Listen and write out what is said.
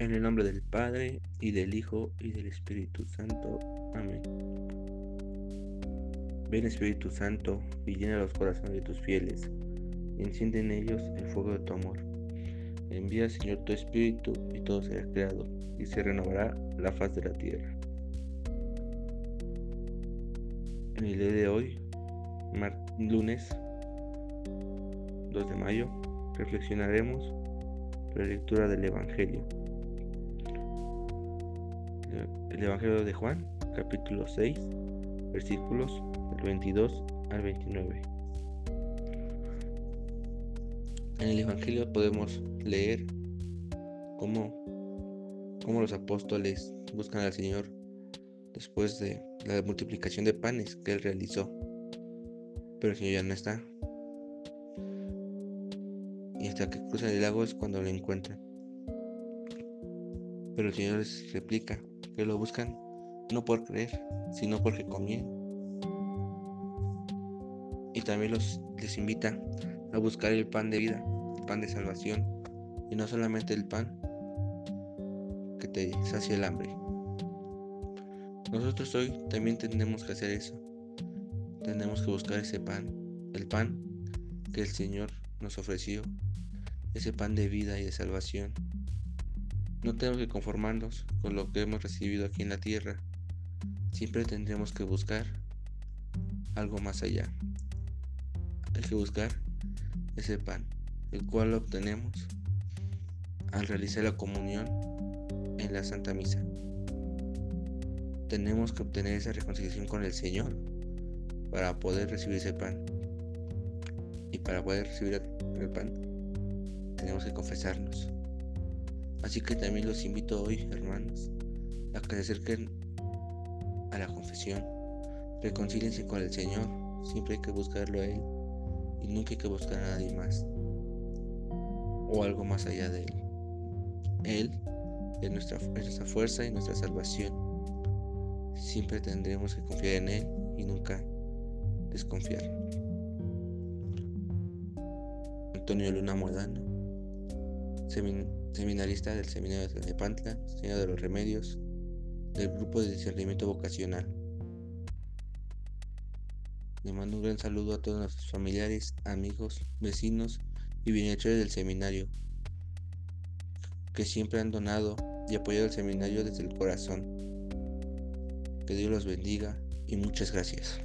En el nombre del Padre, y del Hijo, y del Espíritu Santo. Amén. Ven Espíritu Santo, y llena los corazones de tus fieles, y enciende en ellos el fuego de tu amor. Envía, Señor, tu Espíritu, y todo será creado, y se renovará la faz de la tierra. En el día de hoy, lunes 2 de mayo, reflexionaremos la lectura del Evangelio el Evangelio de Juan, capítulo 6, versículos del 22 al 29. En el Evangelio podemos leer cómo, cómo los apóstoles buscan al Señor después de la multiplicación de panes que Él realizó. Pero el Señor ya no está. Y hasta que cruzan el lago es cuando lo encuentran. Pero el Señor les replica, lo buscan no por creer, sino porque conviene. Y también los, les invita a buscar el pan de vida, el pan de salvación, y no solamente el pan que te sacia el hambre. Nosotros hoy también tenemos que hacer eso. Tenemos que buscar ese pan, el pan que el Señor nos ofreció, ese pan de vida y de salvación no tenemos que conformarnos con lo que hemos recibido aquí en la tierra. Siempre tendremos que buscar algo más allá. Hay que buscar ese pan, el cual lo obtenemos al realizar la comunión en la Santa Misa. Tenemos que obtener esa reconciliación con el Señor para poder recibir ese pan. Y para poder recibir el pan, tenemos que confesarnos. Así que también los invito hoy, hermanos, a que se acerquen a la confesión. Reconcíliense con el Señor. Siempre hay que buscarlo a Él. Y nunca hay que buscar a nadie más. O algo más allá de Él. Él es nuestra, es nuestra fuerza y nuestra salvación. Siempre tendremos que confiar en Él y nunca desconfiar. Antonio Luna Modano seminarista del Seminario de Tlalnepantla, Señor de los Remedios, del Grupo de Discernimiento Vocacional. Le mando un gran saludo a todos nuestros familiares, amigos, vecinos y bienhechores del seminario, que siempre han donado y apoyado el seminario desde el corazón. Que Dios los bendiga y muchas gracias.